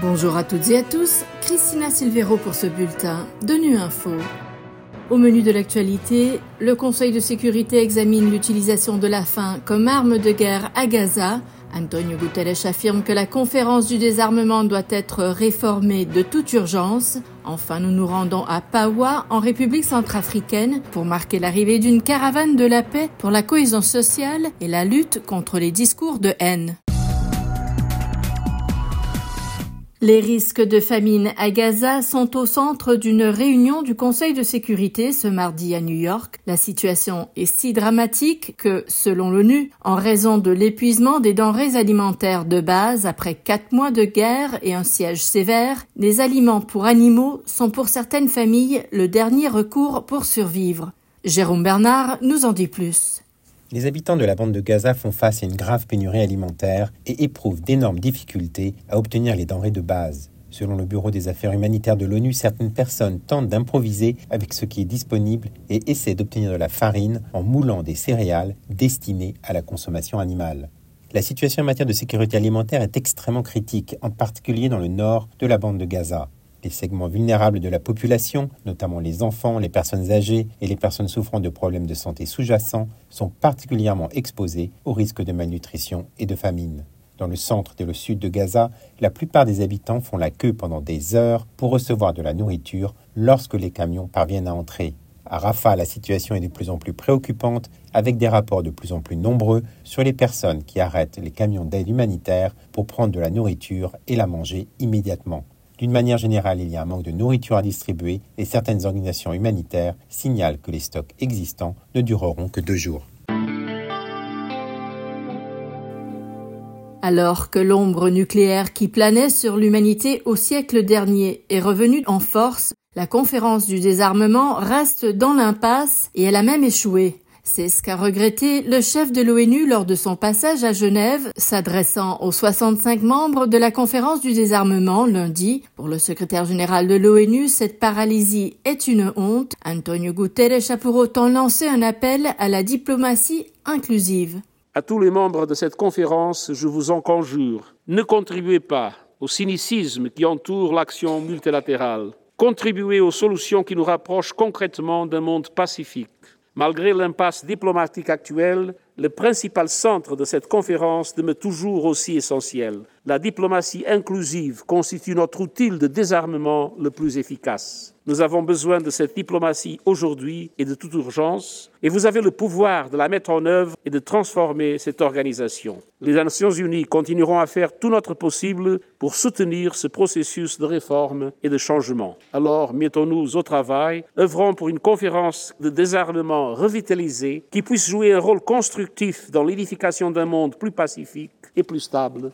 Bonjour à toutes et à tous, Christina Silvero pour ce bulletin de Nu Info. Au menu de l'actualité, le Conseil de sécurité examine l'utilisation de la faim comme arme de guerre à Gaza. Antonio Guterres affirme que la conférence du désarmement doit être réformée de toute urgence. Enfin, nous nous rendons à Pawa, en République centrafricaine, pour marquer l'arrivée d'une caravane de la paix pour la cohésion sociale et la lutte contre les discours de haine. Les risques de famine à Gaza sont au centre d'une réunion du Conseil de sécurité ce mardi à New York. La situation est si dramatique que, selon l'ONU, en raison de l'épuisement des denrées alimentaires de base après quatre mois de guerre et un siège sévère, les aliments pour animaux sont pour certaines familles le dernier recours pour survivre. Jérôme Bernard nous en dit plus. Les habitants de la bande de Gaza font face à une grave pénurie alimentaire et éprouvent d'énormes difficultés à obtenir les denrées de base. Selon le Bureau des affaires humanitaires de l'ONU, certaines personnes tentent d'improviser avec ce qui est disponible et essaient d'obtenir de la farine en moulant des céréales destinées à la consommation animale. La situation en matière de sécurité alimentaire est extrêmement critique, en particulier dans le nord de la bande de Gaza. Les segments vulnérables de la population, notamment les enfants, les personnes âgées et les personnes souffrant de problèmes de santé sous-jacents, sont particulièrement exposés au risque de malnutrition et de famine. Dans le centre et le sud de Gaza, la plupart des habitants font la queue pendant des heures pour recevoir de la nourriture lorsque les camions parviennent à entrer. À Rafah, la situation est de plus en plus préoccupante, avec des rapports de plus en plus nombreux sur les personnes qui arrêtent les camions d'aide humanitaire pour prendre de la nourriture et la manger immédiatement. D'une manière générale, il y a un manque de nourriture à distribuer et certaines organisations humanitaires signalent que les stocks existants ne dureront que deux jours. Alors que l'ombre nucléaire qui planait sur l'humanité au siècle dernier est revenue en force, la conférence du désarmement reste dans l'impasse et elle a même échoué. C'est ce qu'a regretté le chef de l'ONU lors de son passage à Genève, s'adressant aux 65 membres de la conférence du désarmement lundi. Pour le secrétaire général de l'ONU, cette paralysie est une honte. Antonio Guterres a pour autant lancé un appel à la diplomatie inclusive. À tous les membres de cette conférence, je vous en conjure, ne contribuez pas au cynicisme qui entoure l'action multilatérale. Contribuez aux solutions qui nous rapprochent concrètement d'un monde pacifique. Malgré l'impasse diplomatique actuelle, le principal centre de cette conférence demeure toujours aussi essentiel. La diplomatie inclusive constitue notre outil de désarmement le plus efficace. Nous avons besoin de cette diplomatie aujourd'hui et de toute urgence, et vous avez le pouvoir de la mettre en œuvre et de transformer cette organisation. Les Nations Unies continueront à faire tout notre possible pour soutenir ce processus de réforme et de changement. Alors, mettons-nous au travail, œuvrons pour une conférence de désarmement revitalisée qui puisse jouer un rôle constructif dans l'édification d'un monde plus pacifique et plus stable.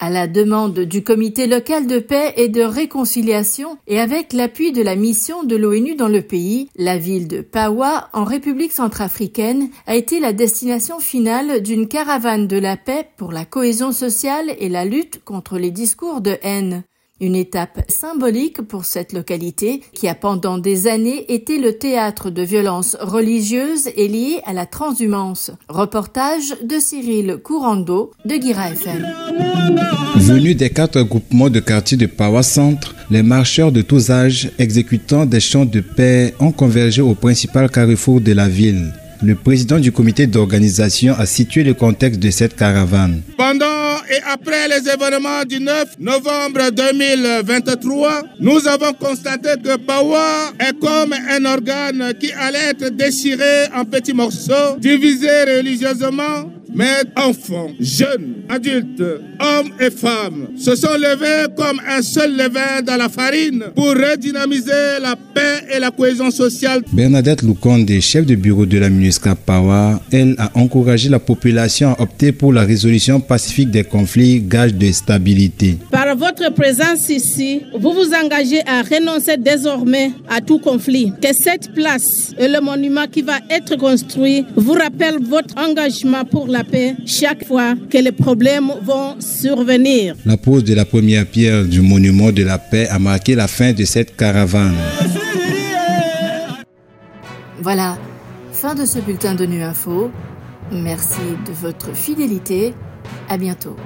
À la demande du comité local de paix et de réconciliation et avec l'appui de la mission de l'ONU dans le pays, la ville de Pawa, en République centrafricaine, a été la destination finale d'une caravane de la paix pour la cohésion sociale et la lutte contre les discours de haine. Une étape symbolique pour cette localité qui a pendant des années été le théâtre de violences religieuses et liées à la transhumance. Reportage de Cyril Courando de Guira FM. Venus des quatre groupements de quartiers de Pawa Centre, les marcheurs de tous âges exécutant des chants de paix ont convergé au principal carrefour de la ville. Le président du comité d'organisation a situé le contexte de cette caravane. Pendant et après les événements du 9 novembre 2023, nous avons constaté que Pawa est comme un organe qui allait être déchiré en petits morceaux, divisé religieusement, mais enfants, jeunes, adultes, hommes et femmes se sont levés comme un seul levain dans la farine pour redynamiser la paix et la cohésion sociale. Bernadette Lukonde, chef de bureau de la MINUSCA Pawa, elle a encouragé la population à opter pour la résolution pacifique des conflits, gage de stabilité. Par votre présence ici, vous vous engagez à renoncer désormais à tout conflit. Que cette place et le monument qui va être construit vous rappellent votre engagement pour la chaque fois que les problèmes vont survenir. La pose de la première pierre du monument de la paix a marqué la fin de cette caravane. Voilà, fin de ce bulletin de Nu Info. Merci de votre fidélité. À bientôt.